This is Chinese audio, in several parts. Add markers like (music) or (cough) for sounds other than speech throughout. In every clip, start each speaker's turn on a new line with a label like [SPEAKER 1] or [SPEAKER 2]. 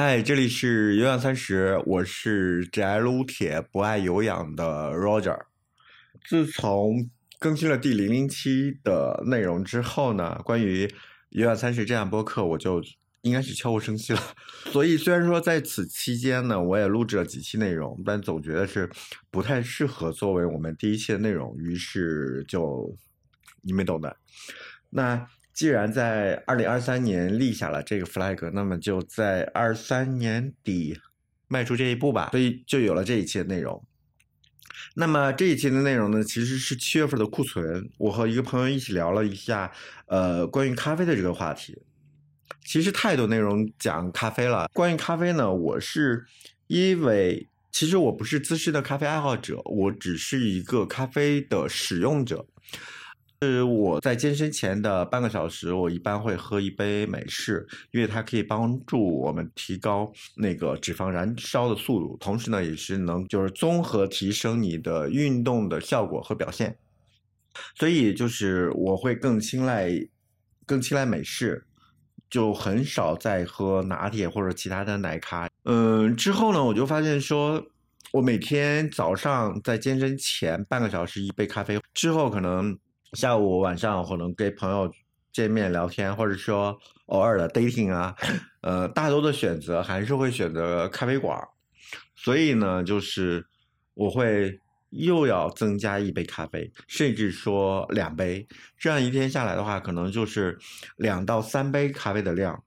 [SPEAKER 1] 嗨，这里是有氧三十，我是只爱撸铁不爱有氧的 Roger。自从更新了第零零期的内容之后呢，关于有氧三十这样播客，我就应该是悄无声息了。所以虽然说在此期间呢，我也录制了几期内容，但总觉得是不太适合作为我们第一期的内容，于是就你们懂的。那。既然在二零二三年立下了这个 flag，那么就在二三年底迈出这一步吧，所以就有了这一期的内容。那么这一期的内容呢，其实是七月份的库存。我和一个朋友一起聊了一下，呃，关于咖啡的这个话题。其实太多内容讲咖啡了。关于咖啡呢，我是因为其实我不是资深的咖啡爱好者，我只是一个咖啡的使用者。是我在健身前的半个小时，我一般会喝一杯美式，因为它可以帮助我们提高那个脂肪燃烧的速度，同时呢，也是能就是综合提升你的运动的效果和表现。所以就是我会更青睐更青睐美式，就很少再喝拿铁或者其他的奶咖。嗯，之后呢，我就发现说，我每天早上在健身前半个小时一杯咖啡，之后可能。下午晚上可能跟朋友见面聊天，或者说偶尔的 dating 啊，呃，大多的选择还是会选择咖啡馆。所以呢，就是我会又要增加一杯咖啡，甚至说两杯，这样一天下来的话，可能就是两到三杯咖啡的量。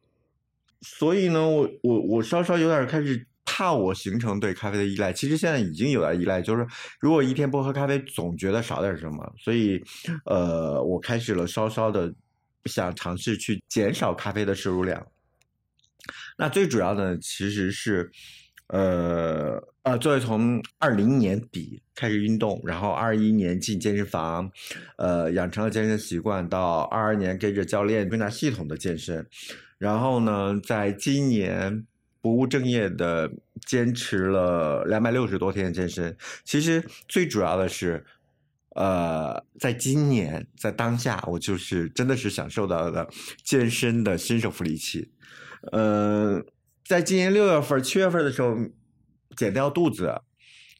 [SPEAKER 1] 所以呢，我我我稍稍有点开始。怕我形成对咖啡的依赖，其实现在已经有了依赖，就是如果一天不喝咖啡，总觉得少点什么，所以，呃，我开始了稍稍的想尝试去减少咖啡的摄入量。那最主要的其实是，呃呃，作为从二零年底开始运动，然后二一年进健身房，呃，养成了健身习惯，到二二年跟着教练更加系统的健身，然后呢，在今年。不务正业的坚持了两百六十多天健身，其实最主要的是，呃，在今年在当下，我就是真的是享受到了健身的新手福利期。呃，在今年六月份、七月份的时候减掉肚子，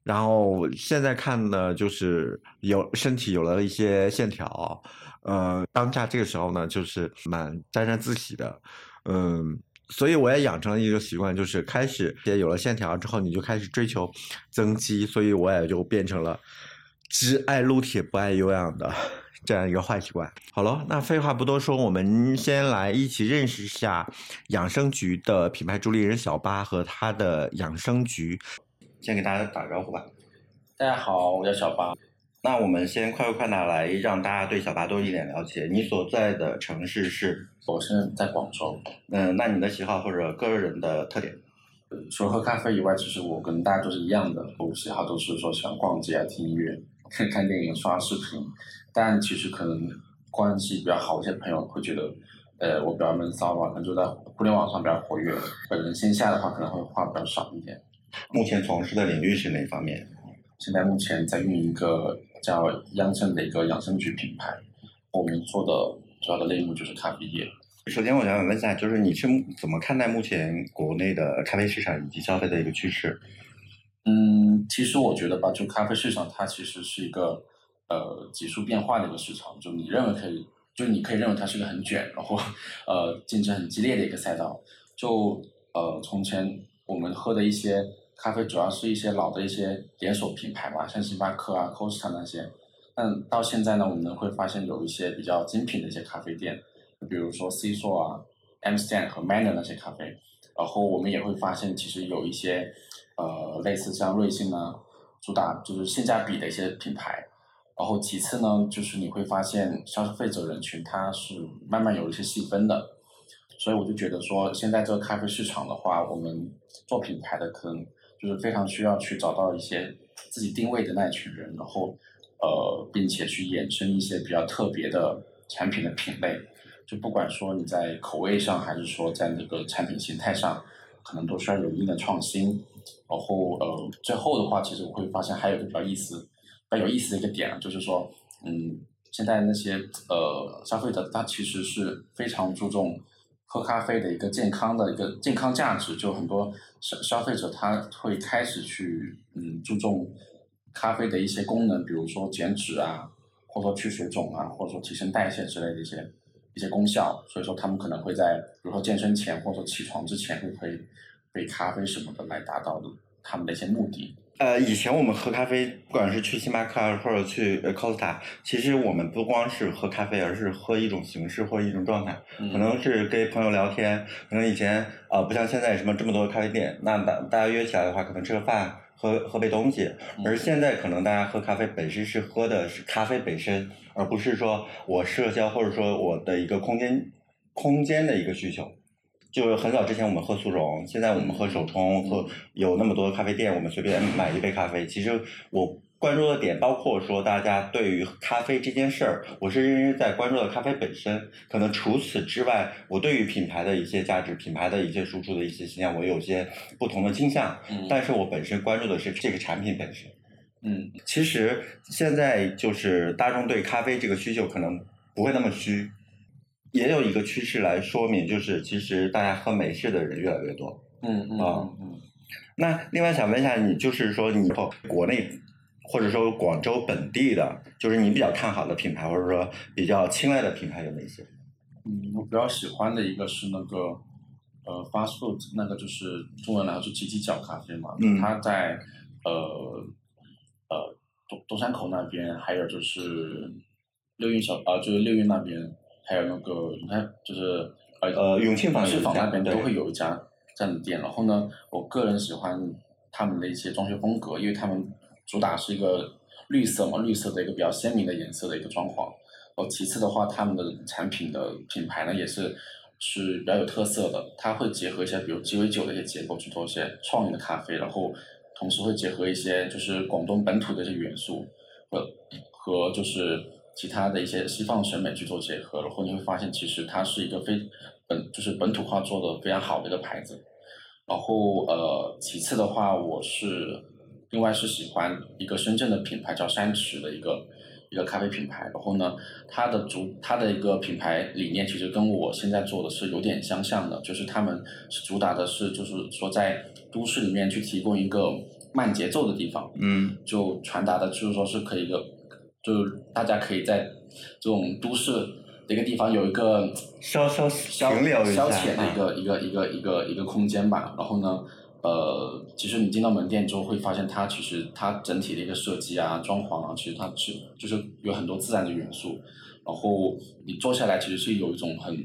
[SPEAKER 1] 然后现在看呢，就是有身体有了一些线条。呃，当下这个时候呢，就是蛮沾沾自喜的，嗯。所以我也养成了一个习惯，就是开始也有了线条之后，你就开始追求增肌，所以我也就变成了只爱撸铁不爱有氧的 (laughs) 这样一个坏习惯。好了，那废话不多说，我们先来一起认识一下养生局的品牌助力人小八和他的养生局。先给大家打个招呼吧。
[SPEAKER 2] 大家好，我叫小八。
[SPEAKER 1] 那我们先快快拿来，让大家对小巴多一点了解。你所在的城市是？
[SPEAKER 2] 我是在广州。
[SPEAKER 1] 嗯，那你的喜好或者个人的特点？
[SPEAKER 2] 除了喝咖啡以外，其实我跟大家都是一样的，我喜好都是说喜欢逛街啊、听音乐、(laughs) 看看电影、刷视频。但其实可能关系比较好一些朋友会觉得，呃，我比较闷骚吧，可能就在互联网上比较活跃。本人线下的话可能会话比较少一点。
[SPEAKER 1] 目前从事的领域是哪方面？
[SPEAKER 2] 现在目前在运营一个。叫央生的一个养生局品牌，我们做的主要的类目就是咖啡业。
[SPEAKER 1] 首先，我想问一下，就是你是怎么看待目前国内的咖啡市场以及消费的一个趋势？
[SPEAKER 2] 嗯，其实我觉得吧，就咖啡市场它其实是一个呃急速变化的一个市场。就你认为可以，就你可以认为它是一个很卷，然后呃竞争很激烈的一个赛道。就呃从前我们喝的一些。咖啡主要是一些老的一些连锁品牌吧，像星巴克啊、Costa 那些。但到现在呢，我们会发现有一些比较精品的一些咖啡店，比如说 C 座啊、M Stand 和 Manner 那些咖啡。然后我们也会发现，其实有一些呃类似像瑞幸呢，主打就是性价比的一些品牌。然后其次呢，就是你会发现消费者人群它是慢慢有一些细分的。所以我就觉得说，现在这个咖啡市场的话，我们做品牌的可能。就是非常需要去找到一些自己定位的那一群人，然后呃，并且去衍生一些比较特别的产品的品类。就不管说你在口味上，还是说在那个产品形态上，可能都需要有一定的创新。然后呃，最后的话，其实我会发现还有一个比较意思、比较有意思的一个点，就是说，嗯，现在那些呃消费者他其实是非常注重。喝咖啡的一个健康的一个健康价值，就很多消消费者他会开始去嗯注重咖啡的一些功能，比如说减脂啊，或者说去水肿啊，或者说提升代谢之类的一些一些功效。所以说他们可能会在比如说健身前或者起床之前会喝杯咖啡什么的来达到他们的一些目的。
[SPEAKER 1] 呃，以前我们喝咖啡，不管是去星巴克或者去 Costa，其实我们不光是喝咖啡，而是喝一种形式或一种状态。可能是跟朋友聊天，可能以前呃不像现在什么这么多咖啡店，那大大家约起来的话，可能吃个饭，喝喝杯东西。而现在可能大家喝咖啡本身是喝的是咖啡本身，而不是说我社交或者说我的一个空间空间的一个需求。就是很早之前我们喝速溶，现在我们喝手冲，喝有那么多咖啡店，我们随便买一杯咖啡。其实我关注的点包括说，大家对于咖啡这件事儿，我是认真在关注的咖啡本身。可能除此之外，我对于品牌的一些价值、品牌的一些输出的一些形象，我有些不同的倾向。嗯。但是我本身关注的是这个产品本身。
[SPEAKER 2] 嗯。
[SPEAKER 1] 其实现在就是大众对咖啡这个需求可能不会那么虚。也有一个趋势来说明，就是其实大家喝美式的人越来越多。
[SPEAKER 2] 嗯嗯嗯。
[SPEAKER 1] 那另外想问一下你，就是说你后国内或者说广州本地的，就是你比较看好的品牌，或者说比较青睐的品牌有哪些？
[SPEAKER 2] 嗯，我比较喜欢的一个是那个呃，Fast Food，那个就是中文来说是鸡鸡角咖啡嘛。
[SPEAKER 1] 嗯。
[SPEAKER 2] 它在呃呃东东山口那边，还有就是六运小啊，就是六运那边。还有那个，你看，就是
[SPEAKER 1] 呃呃，永庆坊
[SPEAKER 2] 那边都会有一家这样的店。然后呢，我个人喜欢他们的一些装修风格，因为他们主打是一个绿色嘛，绿色的一个比较鲜明的颜色的一个装潢。然后其次的话，他们的产品的品牌呢也是是比较有特色的，它会结合一些比如鸡尾酒的一些结构去做一些创意的咖啡，然后同时会结合一些就是广东本土的一些元素和和就是。其他的一些西方审美去做结合，然后你会发现，其实它是一个非本就是本土化做的非常好的一个牌子。然后呃，其次的话，我是另外是喜欢一个深圳的品牌叫山池的一个一个咖啡品牌。然后呢，它的主它的一个品牌理念其实跟我现在做的是有点相像的，就是他们是主打的是就是说在都市里面去提供一个慢节奏的地方，
[SPEAKER 1] 嗯，
[SPEAKER 2] 就传达的就是说是可以一个。就是大家可以在这种都市的一个地方有一个
[SPEAKER 1] 消消
[SPEAKER 2] 消消遣的一个一个一个一个一个空间吧。然后呢，呃，其实你进到门店之后会发现，它其实它整体的一个设计啊、装潢啊，其实它是就是有很多自然的元素。然后你坐下来其实是有一种很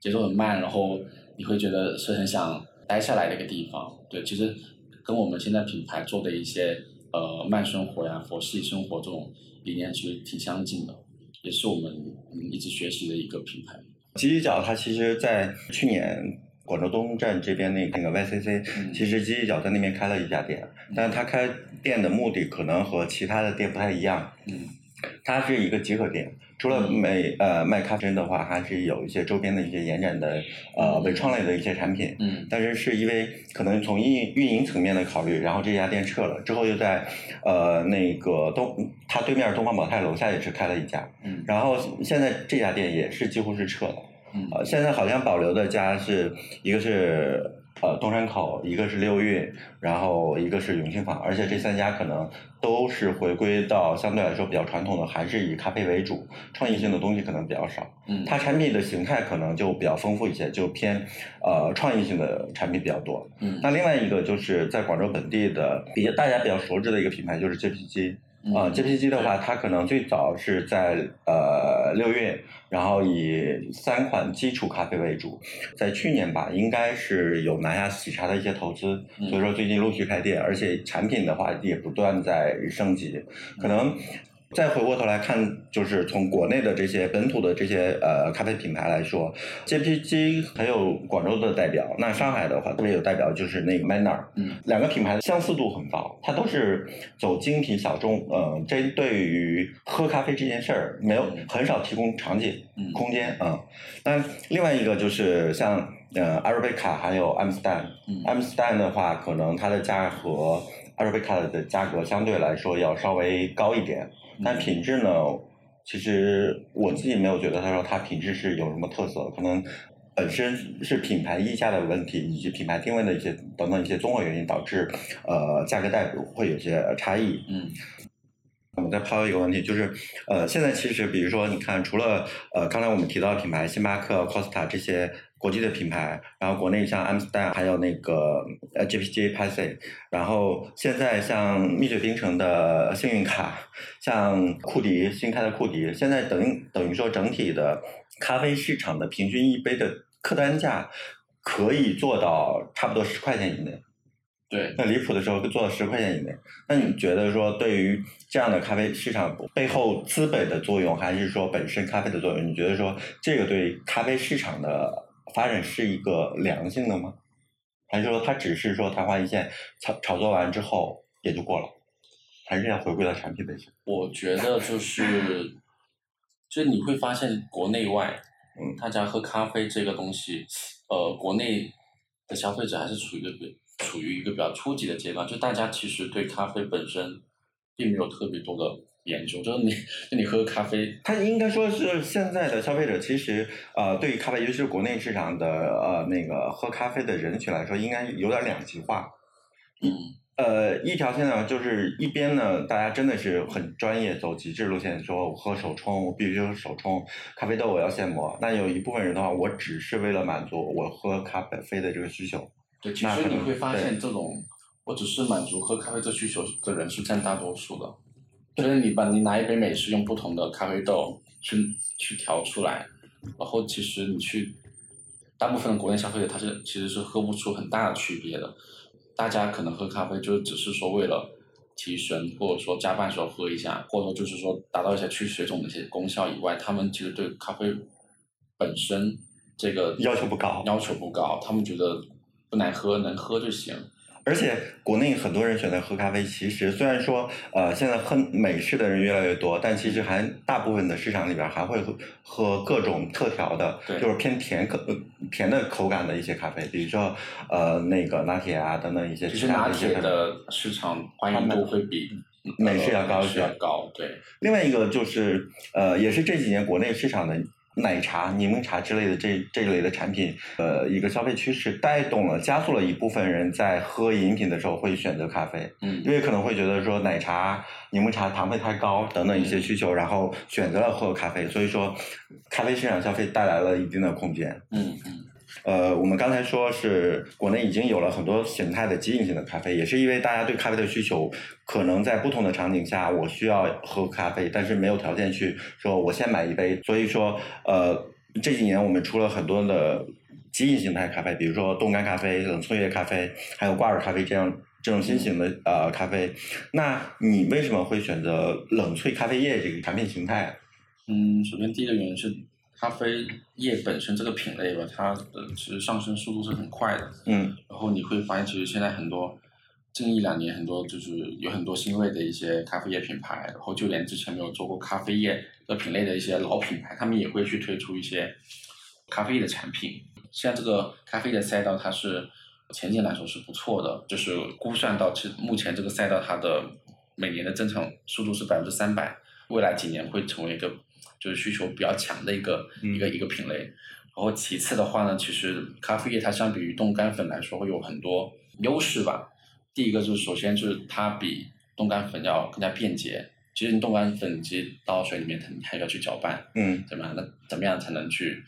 [SPEAKER 2] 节奏很慢，然后你会觉得是很想待下来的一个地方。对，其实跟我们现在品牌做的一些呃慢生活呀、佛系生活这种。理念其实挺相近的，也是我们一直学习的一个品牌。
[SPEAKER 1] 鸡鸡角它其实，在去年广州东站这边那那个 YCC，其实鸡鸡角在那边开了一家店，但是它开店的目的可能和其他的店不太一样。
[SPEAKER 2] 嗯。
[SPEAKER 1] 它是一个集合店，除了美呃卖咖啡的话，还是有一些周边的一些延展的呃文创类的一些产品。
[SPEAKER 2] 嗯。
[SPEAKER 1] 但是是因为可能从运运营层面的考虑，然后这家店撤了，之后又在呃那个东它对面东方宝泰楼下也是开了一家。
[SPEAKER 2] 嗯。
[SPEAKER 1] 然后现在这家店也是几乎是撤了。
[SPEAKER 2] 嗯。
[SPEAKER 1] 呃，现在好像保留的家是一个是。呃，东山口一个是六运，然后一个是永庆坊，而且这三家可能都是回归到相对来说比较传统的，还是以咖啡为主，创意性的东西可能比较少。
[SPEAKER 2] 嗯，
[SPEAKER 1] 它产品的形态可能就比较丰富一些，就偏呃创意性的产品比较多。
[SPEAKER 2] 嗯，
[SPEAKER 1] 那另外一个就是在广州本地的比较大家比较熟知的一个品牌就是 JPG。啊，JPG 的话，它可能最早是在呃六月，然后以三款基础咖啡为主，在去年吧，应该是有拿下喜茶的一些投资，所以说最近陆续开店，而且产品的话也不断在升级，可能。再回过头来看，就是从国内的这些本土的这些呃咖啡品牌来说，JPG 还有广州的代表，那上海的话特别有代表就是那个 Manner，
[SPEAKER 2] 嗯，
[SPEAKER 1] 两个品牌的相似度很高，它都是走精品小众，呃，针对于喝咖啡这件事儿，没有很少提供场景空间啊。那另外一个就是像呃阿尔贝卡还有阿姆斯丹，阿姆斯丹的话，可能它的价和阿尔贝卡的价格相对来说要稍微高一点。但品质呢？其实我自己没有觉得，他说它品质是有什么特色，可能本身是品牌溢价的问题，以及品牌定位的一些等等一些综合原因，导致呃价格带会有些差异。
[SPEAKER 2] 嗯。
[SPEAKER 1] 我们再抛一个问题，就是呃，现在其实比如说，你看，除了呃刚才我们提到的品牌，星巴克、Costa 这些国际的品牌，然后国内像 Amsterdam，还有那个呃 GPG p a s s 然后现在像蜜雪冰城的幸运卡，像库迪新开的库迪，现在等于等于说整体的咖啡市场的平均一杯的客单价可以做到差不多十块钱以内。
[SPEAKER 2] 对，
[SPEAKER 1] 那离谱的时候做到十块钱以内。那你觉得说，对于这样的咖啡市场背后资本的作用，还是说本身咖啡的作用？你觉得说这个对咖啡市场的发展是一个良性的吗？还是说它只是说昙花一现，炒炒作完之后也就过了？还是要回归到产品本身？
[SPEAKER 2] 我觉得就是，就你会发现国内外，
[SPEAKER 1] 嗯，
[SPEAKER 2] 大家喝咖啡这个东西，呃，国内的消费者还是处于一个。处于一个比较初级的阶段，就大家其实对咖啡本身并没有特别多的研究，就是你，就你喝咖啡，
[SPEAKER 1] 它应该说是现在的消费者其实呃，对于咖啡，尤其是国内市场的呃那个喝咖啡的人群来说，应该有点两极化。
[SPEAKER 2] 嗯。
[SPEAKER 1] 呃，一条线呢，就是一边呢，大家真的是很专业，走极致路线，说我喝手冲，我必须是手冲咖啡豆，我要现磨。那有一部分人的话，我只是为了满足我喝咖啡的这个需求。
[SPEAKER 2] 对，其实你会发现，这种我只是满足喝咖啡这需求的人是占大多数的。就是你把你拿一杯美式，用不同的咖啡豆去去调出来，然后其实你去大部分的国内消费者，他是其实是喝不出很大的区别的。大家可能喝咖啡就只是说为了提神，或者说加班时候喝一下，或者就是说达到一些去水肿的一些功效以外，他们其实对咖啡本身这个
[SPEAKER 1] 要求不高，
[SPEAKER 2] 要求不高，他们觉得。不难喝，能喝就行。
[SPEAKER 1] 而且国内很多人选择喝咖啡，其实虽然说呃现在喝美式的人越来越多，但其实还大部分的市场里边还会喝喝各种特调的，就是偏甜口甜的口感的一些咖啡，比如说呃那个拿铁啊等等一些。
[SPEAKER 2] 其实拿铁的市场欢迎度会比
[SPEAKER 1] 美式要高
[SPEAKER 2] 一些。高对。
[SPEAKER 1] 另外一个就是呃也是这几年国内市场的。奶茶、柠檬茶之类的这这一类的产品，呃，一个消费趋势带动了、加速了一部分人在喝饮品的时候会选择咖啡，
[SPEAKER 2] 嗯，
[SPEAKER 1] 因为可能会觉得说奶茶、柠檬茶糖分太高等等一些需求，然后选择了喝咖啡，所以说咖啡市场消费带来了一定的空间，
[SPEAKER 2] 嗯嗯。
[SPEAKER 1] 呃，我们刚才说是国内已经有了很多形态的即饮型的咖啡，也是因为大家对咖啡的需求，可能在不同的场景下，我需要喝咖啡，但是没有条件去说我先买一杯，所以说呃这几年我们出了很多的即饮形态咖啡，比如说冻干咖啡、冷萃液咖啡，还有挂耳咖啡这样这种新型的呃咖啡。那你为什么会选择冷萃咖啡液这个产品形态？
[SPEAKER 2] 嗯，首先第一个原因是。咖啡液本身这个品类吧，它的其实上升速度是很快的。
[SPEAKER 1] 嗯。
[SPEAKER 2] 然后你会发现，其实现在很多近一两年，很多就是有很多新锐的一些咖啡液品牌，然后就连之前没有做过咖啡液的品类的一些老品牌，他们也会去推出一些咖啡液的产品。现在这个咖啡的赛道，它是前景来说是不错的，就是估算到其目前这个赛道它的每年的增长速度是百分之三百，未来几年会成为一个。就是需求比较强的一个一个一个品类，然后其次的话呢，其实咖啡液它相比于冻干粉来说会有很多优势吧。第一个就是首先就是它比冻干粉要更加便捷。其实你冻干粉其实倒到水里面，你还要去搅拌，
[SPEAKER 1] 嗯，
[SPEAKER 2] 对吧？那怎么样才能去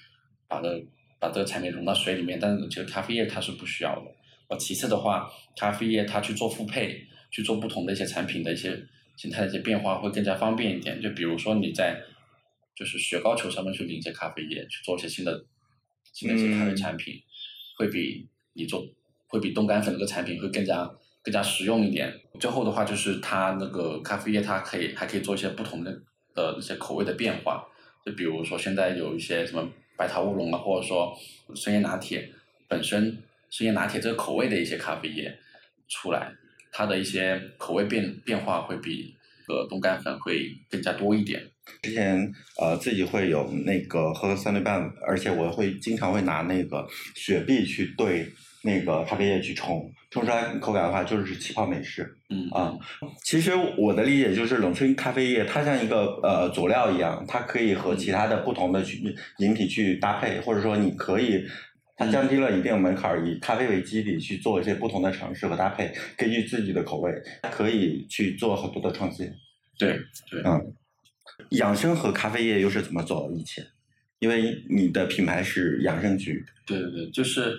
[SPEAKER 2] 把这把这个产品融到水里面？但是其实咖啡液它是不需要的。呃，其次的话，咖啡液它去做复配，去做不同的一些产品的一些形态的一些变化会更加方便一点。就比如说你在就是雪糕球上面去淋一些咖啡液，去做一些新的新的一些咖啡产品，会比你做会比冻干粉这个产品会更加更加实用一点。最后的话就是它那个咖啡液，它可以还可以做一些不同的的一些口味的变化。就比如说现在有一些什么白桃乌龙啊，或者说深椰拿铁，本身深椰拿铁这个口味的一些咖啡液出来，它的一些口味变变化会比呃冻干粉会更加多一点。
[SPEAKER 1] 之前呃自己会有那个喝三对半，而且我会经常会拿那个雪碧去兑那个咖啡液去冲，冲出来口感的话就是气泡美式。
[SPEAKER 2] 嗯
[SPEAKER 1] 啊，其实我的理解就是冷萃咖啡液它像一个呃佐料一样，它可以和其他的不同的去饮品去搭配，或者说你可以。它降低了一定门槛儿，以咖啡为基底去做一些不同的尝试和搭配，根据自己的口味，可以去做很多的创新。
[SPEAKER 2] 对对，
[SPEAKER 1] 嗯，养生和咖啡业又是怎么走到一起？因为你的品牌是养生局。
[SPEAKER 2] 对对对，就是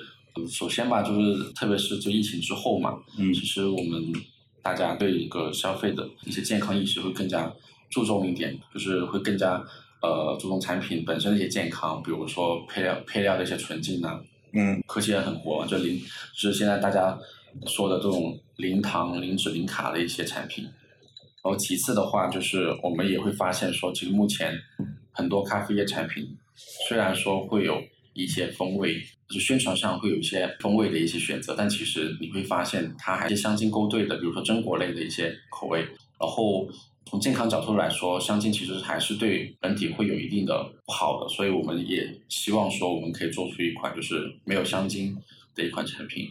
[SPEAKER 2] 首先吧，就是特别是就疫情之后嘛，
[SPEAKER 1] 嗯
[SPEAKER 2] 其实我们大家对一个消费的一些健康意识会更加注重一点，就是会更加呃注重产品本身的一些健康，比如说配料配料的一些纯净呐、
[SPEAKER 1] 嗯
[SPEAKER 2] 科技也很火，就零就是现在大家说的这种零糖、零脂、零卡的一些产品。然后其次的话，就是我们也会发现说，其实目前很多咖啡业产品虽然说会有一些风味，就宣传上会有一些风味的一些选择，但其实你会发现它还是香精勾兑的，比如说榛果类的一些口味。然后从健康角度来说，香精其实还是对人体会有一定的不好的，所以我们也希望说我们可以做出一款就是没有香精的一款产品。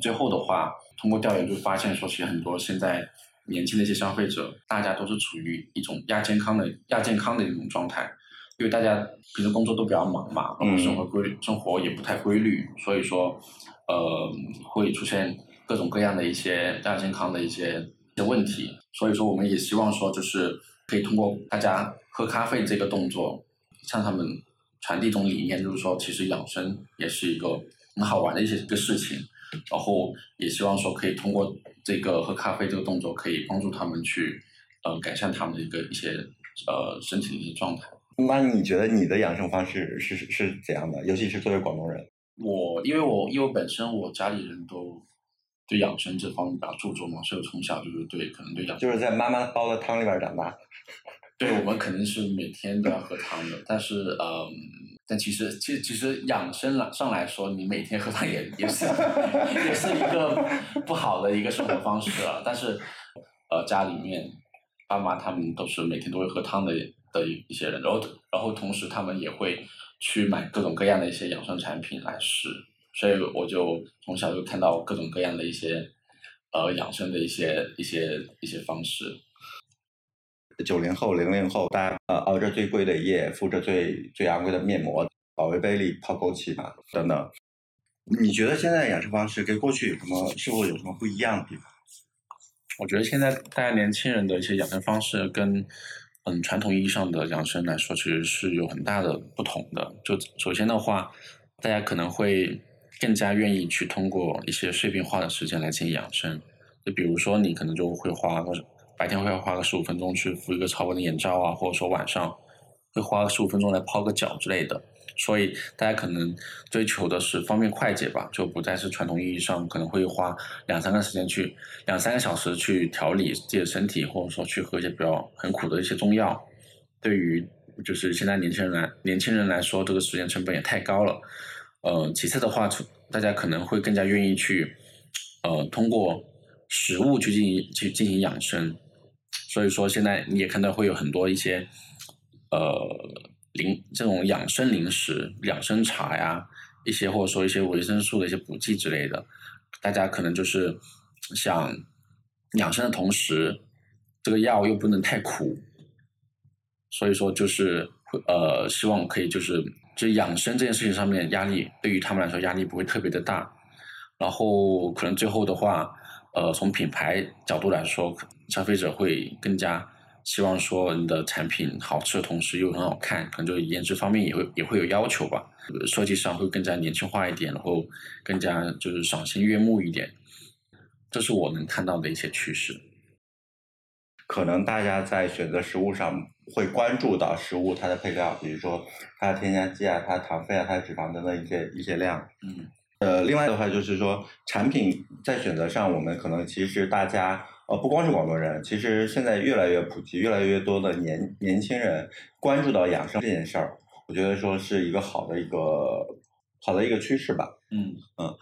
[SPEAKER 2] 最后的话，通过调研就发现说，其实很多现在年轻的一些消费者，大家都是处于一种亚健康的亚健康的一种状态，因为大家平时工作都比较忙嘛，然后生活规生活也不太规律，所以说，呃，会出现各种各样的一些亚健康的一些一些问题。所以说，我们也希望说，就是可以通过大家喝咖啡这个动作，向他们传递一种理念，就是说，其实养生也是一个很好玩的一些一个事情。然后也希望说可以通过这个喝咖啡这个动作，可以帮助他们去呃改善他们的一个一些呃身体的一些状态。
[SPEAKER 1] 那你觉得你的养生方式是是是怎样的？尤其是作为广东人。
[SPEAKER 2] 我因为我因为本身我家里人都对养生这方面比较注重嘛，所以我从小就是对可能对养
[SPEAKER 1] 就是在妈妈煲的汤里边长大。
[SPEAKER 2] 对我们肯定是每天都要喝汤的，但是嗯，但其实其实其实养生来上来说，你每天喝汤也也是 (laughs) 也是一个不好的一个生活方式啊。但是呃，家里面爸妈他们都是每天都会喝汤的的一些人，然后然后同时他们也会去买各种各样的一些养生产品来试，所以我就从小就看到各种各样的一些呃养生的一些一些一些方式。
[SPEAKER 1] 九零后、零零后，大家呃熬着最贵的夜，敷着最最昂贵的面膜，保温杯里泡枸杞嘛，等等。你觉得现在养生方式跟过去有什么，是否有什么不一样的地方？
[SPEAKER 2] 我觉得现在大家年轻人的一些养生方式跟嗯传统意义上的养生来说，其实是有很大的不同的。就首先的话，大家可能会更加愿意去通过一些碎片化的时间来进行养生。就比如说，你可能就会花个白天会花个十五分钟去敷一个超薄的眼罩啊，或者说晚上会花个十五分钟来泡个脚之类的。所以大家可能追求的是方便快捷吧，就不再是传统意义上可能会花两三个时间去两三个小时去调理自己的身体，或者说去喝一些比较很苦的一些中药。对于就是现在年轻人来年轻人来说，这个时间成本也太高了。呃，其次的话，大家可能会更加愿意去呃通过食物去进行去进行养生。所以说，现在你也看到会有很多一些呃零这种养生零食、养生茶呀，一些或者说一些维生素的一些补剂之类的，大家可能就是想养生的同时，这个药又不能太苦，所以说就是会呃希望可以就是就养生这件事情上面压力对于他们来说压力不会特别的大，然后可能最后的话，呃从品牌角度来说，消费者会更加。希望说你的产品好吃的同时又很好看，可能就颜值方面也会也会有要求吧，设计上会更加年轻化一点，然后更加就是赏心悦目一点，这是我能看到的一些趋势。
[SPEAKER 1] 可能大家在选择食物上会关注到食物它的配料，比如说它的添加剂啊、它的糖分啊、它的脂肪等等一些一些量。
[SPEAKER 2] 嗯。
[SPEAKER 1] 呃，另外的话就是说，产品在选择上，我们可能其实大家。呃，不光是广东人，其实现在越来越普及，越来越多的年年轻人关注到养生这件事儿，我觉得说是一个好的一个好的一个趋势吧。
[SPEAKER 2] 嗯
[SPEAKER 1] 嗯，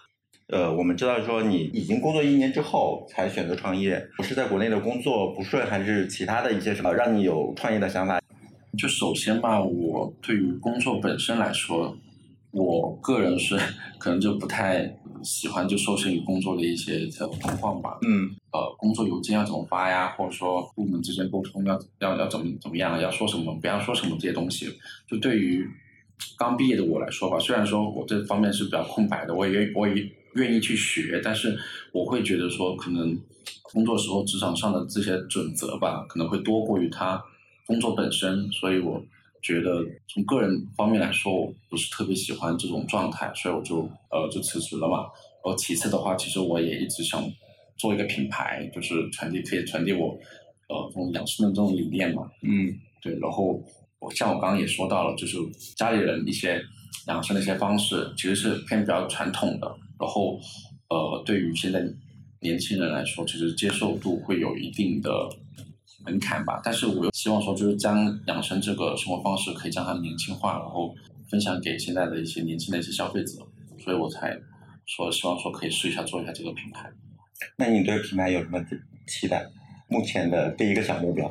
[SPEAKER 1] 呃，我们知道说你已经工作一年之后才选择创业，不是在国内的工作不顺，还是其他的一些什么让你有创业的想法？
[SPEAKER 2] 就首先吧，我对于工作本身来说，我个人是可能就不太喜欢就受限于工作的一些这种状况吧。
[SPEAKER 1] 嗯
[SPEAKER 2] 呃，工作邮件要怎么发呀，或者说部门之间沟通要要要怎么怎么样，要说什么，不要说什么这些东西，就对于刚毕业的我来说吧，虽然说我这方面是比较空白的，我也我也愿意去学，但是我会觉得说，可能工作时候职场上的这些准则吧，可能会多过于他工作本身，所以我觉得从个人方面来说，我不是特别喜欢这种状态，所以我就呃就辞职了嘛。然后其次的话，其实我也一直想做一个品牌，就是传递可以传递我呃这种养生的这种理念嘛。
[SPEAKER 1] 嗯
[SPEAKER 2] 对，然后我像我刚刚也说到了，就是家里人一些养生的一些方式，其实是偏比较传统的。然后呃，对于现在年轻人来说，其实接受度会有一定的门槛吧。但是我又希望说，就是将养生这个生活方式可以将它年轻化，然后分享给现在的一些年轻的一些消费者，所以我才说希望说可以试一下做一下这个品牌。
[SPEAKER 1] 那你对品牌有什么期待？目前的第一个小目标？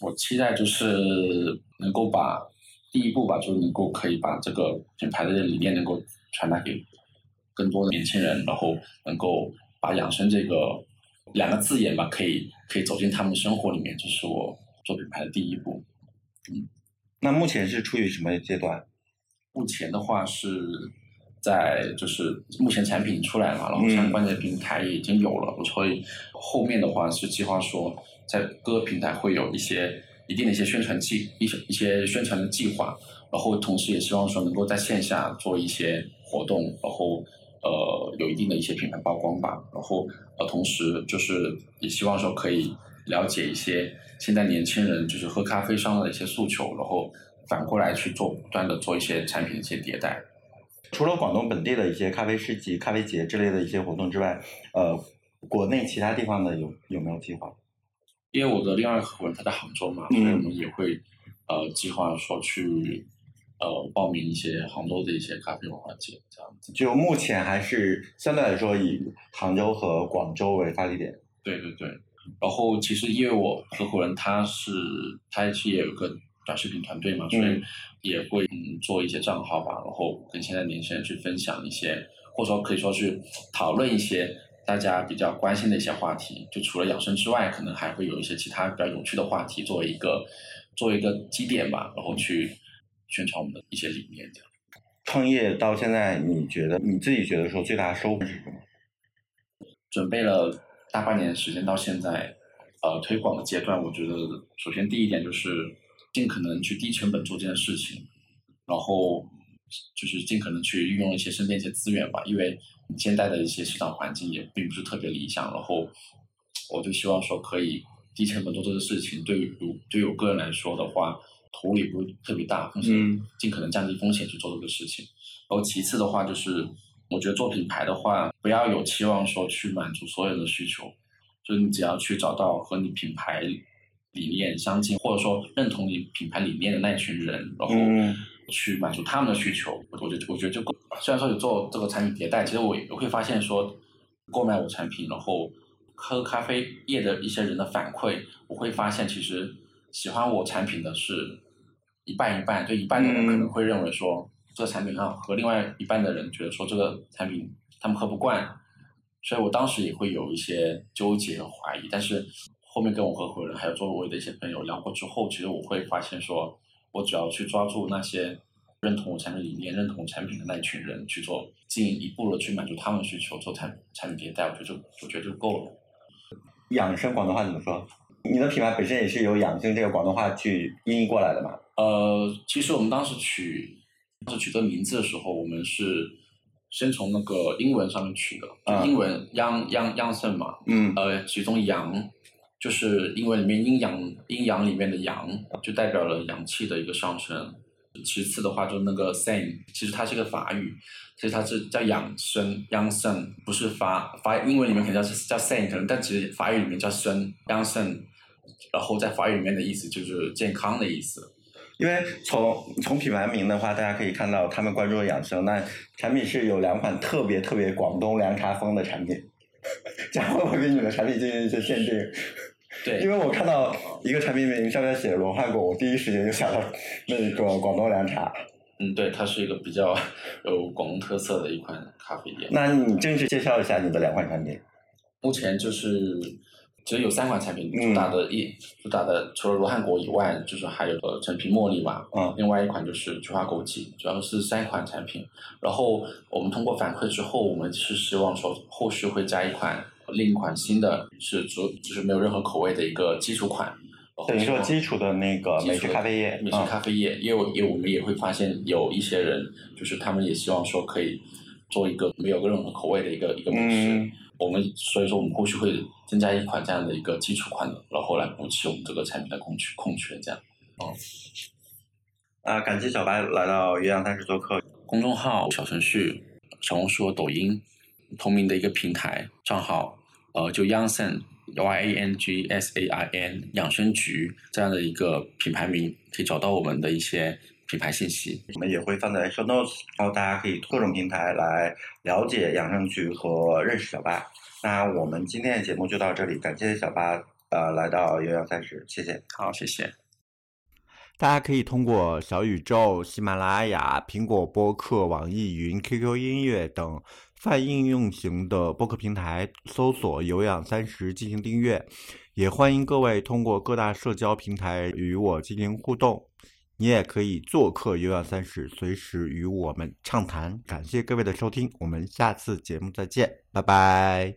[SPEAKER 2] 我期待就是能够把第一步吧，就是能够可以把这个品牌的理念能够传达给更多的年轻人，然后能够把养生这个两个字眼吧，可以可以走进他们的生活里面，这是我做品牌的第一步。
[SPEAKER 1] 嗯那目前是处于什么阶段？
[SPEAKER 2] 目前的话是在就是目前产品出来了嘛，然后相关的平台也已经有了，所以后面的话是计划说在各个平台会有一些一定的一些宣传计一些一些宣传的计划，然后同时也希望说能够在线下做一些活动，然后呃有一定的一些品牌曝光吧，然后呃同时就是也希望说可以了解一些现在年轻人就是喝咖啡上的一些诉求，然后反过来去做不断的做一些产品的一些迭代。
[SPEAKER 1] 除了广东本地的一些咖啡市集、咖啡节之类的一些活动之外，呃，国内其他地方的有有没有计划？
[SPEAKER 2] 因为我的另外一个合伙人他在杭州嘛，
[SPEAKER 1] 嗯
[SPEAKER 2] 所以我们也会呃计划说去呃报名一些杭州的一些咖啡文化节这样子。
[SPEAKER 1] 就目前还是相对来说以杭州和广州为发力点。
[SPEAKER 2] 对对对。然后其实因为我合伙人他是他是也有个短视频团队嘛，所以
[SPEAKER 1] 嗯
[SPEAKER 2] 也会嗯做一些账号吧，然后跟现在年轻人去分享一些，或者说可以说去讨论一些大家比较关心的一些话题。就除了养生之外，可能还会有一些其他比较有趣的话题作为一个作为一个基点吧，然后去宣传我们的一些理念这样。
[SPEAKER 1] 创业到现在，你觉得你自己觉得说最大的收获是什么？
[SPEAKER 2] 准备了大半年时间到现在，呃，推广的阶段，我觉得首先第一点就是尽可能去低成本做这件事情，然后就是尽可能去运用一些身边一些资源吧，因为现在的一些市场环境也并不是特别理想，然后我就希望说可以低成本做这个事情，对于对于我个人来说的话，投入也不会特别大，但是
[SPEAKER 1] 嗯
[SPEAKER 2] 尽可能降低风险去做这个事情。然后其次的话就是，我觉得做品牌的话，不要有期望说去满足所有人的需求，就是你只要去找到和你品牌理念相近，或者说认同你品牌理念的那一群人，然后
[SPEAKER 1] 嗯
[SPEAKER 2] 去满足他们的需求，我我觉得我觉得就够了。虽然说有做这个产品迭代，其实我也会发现说，购买我产品，然后喝咖啡业的一些人的反馈，我会发现其实喜欢我产品的是一半一半，就一半的人
[SPEAKER 1] 嗯
[SPEAKER 2] 可能会认为说、这个产品很好喝，另外一半的人觉得说这个产品他们喝不惯，所以我当时也会有一些纠结和怀疑，但是后面跟我合伙人还有周围的一些朋友聊过之后，其实我会发现说，我只要去抓住那些认同我产品理念、认同我产品的那一群人去做，进一步的去满足他们的需求，做产产品迭代，我觉得就我觉得就够了。
[SPEAKER 1] 养生广东话怎么说？你的品牌本身也是由养生这个广东话去音译过来的嘛？
[SPEAKER 2] 呃，其实我们当时取当时取这个名字的时候，我们是先从那个英文上面取的，
[SPEAKER 1] 啊
[SPEAKER 2] 就英文央央央圣嘛，
[SPEAKER 1] 嗯
[SPEAKER 2] 呃，其中阳就是英文里面阴阳阴阳里面的阳，就代表了阳气的一个上升。其次的话，就那个 sane，其实它是个法语，其实它是叫养生，养生不是法法英文里面可能叫叫 sane，可能但其实法语里面叫生养生，然后在法语里面的意思就是健康的意思。
[SPEAKER 1] 因为从从品牌名的话，大家可以看到他们关注的养生，那产品是有两款特别特别广东凉茶风的产品，这样会不会给你的产品进行一些限定？
[SPEAKER 2] 对，
[SPEAKER 1] 因为我看到一个产品名上面写罗汉果，我第一时间就想到那个广东凉茶。
[SPEAKER 2] 嗯，对，它是一个比较有广东特色的一款咖啡店。
[SPEAKER 1] 那你正式介绍一下你的两款产品。
[SPEAKER 2] 目前就是其实有三款产品，主打的一主打的除了罗汉果以外，就是还有个陈皮茉莉嘛，
[SPEAKER 1] 嗯
[SPEAKER 2] 另外一款就是菊花枸杞，主要是三款产品。然后我们通过反馈之后，我们是希望说后续会加一款另一款新的，是主就是没有任何口味的一个基础款。
[SPEAKER 1] 等于说基础的那个美式咖啡液，
[SPEAKER 2] 美式咖啡液，因为我因为我们也会发现有一些人，就是他们也希望说可以做一个没有任何口味的一个一个美式。
[SPEAKER 1] 嗯
[SPEAKER 2] 我们所以说我们后续会增加一款这样的一个基础款的，然后来补齐我们这个产品的空缺空缺。这样，哦
[SPEAKER 1] 啊，感谢小白来到一阳三十做客。
[SPEAKER 2] 公众号、小程序、小红书、抖音同名的一个平台账号，呃，就 Yangsan Y A N G S A I N 养生局这样的一个品牌名，可以找到我们的一些品牌信息。
[SPEAKER 1] 我们也会放在 show notes，然后大家可以各种平台来了解养生局和认识小八。那我们今天的节目就到这里，感谢小八呃来到幺幺三十，谢谢。
[SPEAKER 2] 好，谢谢。
[SPEAKER 1] 大家可以通过小宇宙、喜马拉雅、苹果播客、网易云、QQ 音乐等泛应用型的播客平台搜索“有氧三十”进行订阅。也欢迎各位通过各大社交平台与我进行互动。你也可以做客“有氧三十”，随时与我们畅谈。感谢各位的收听，我们下次节目再见，拜拜。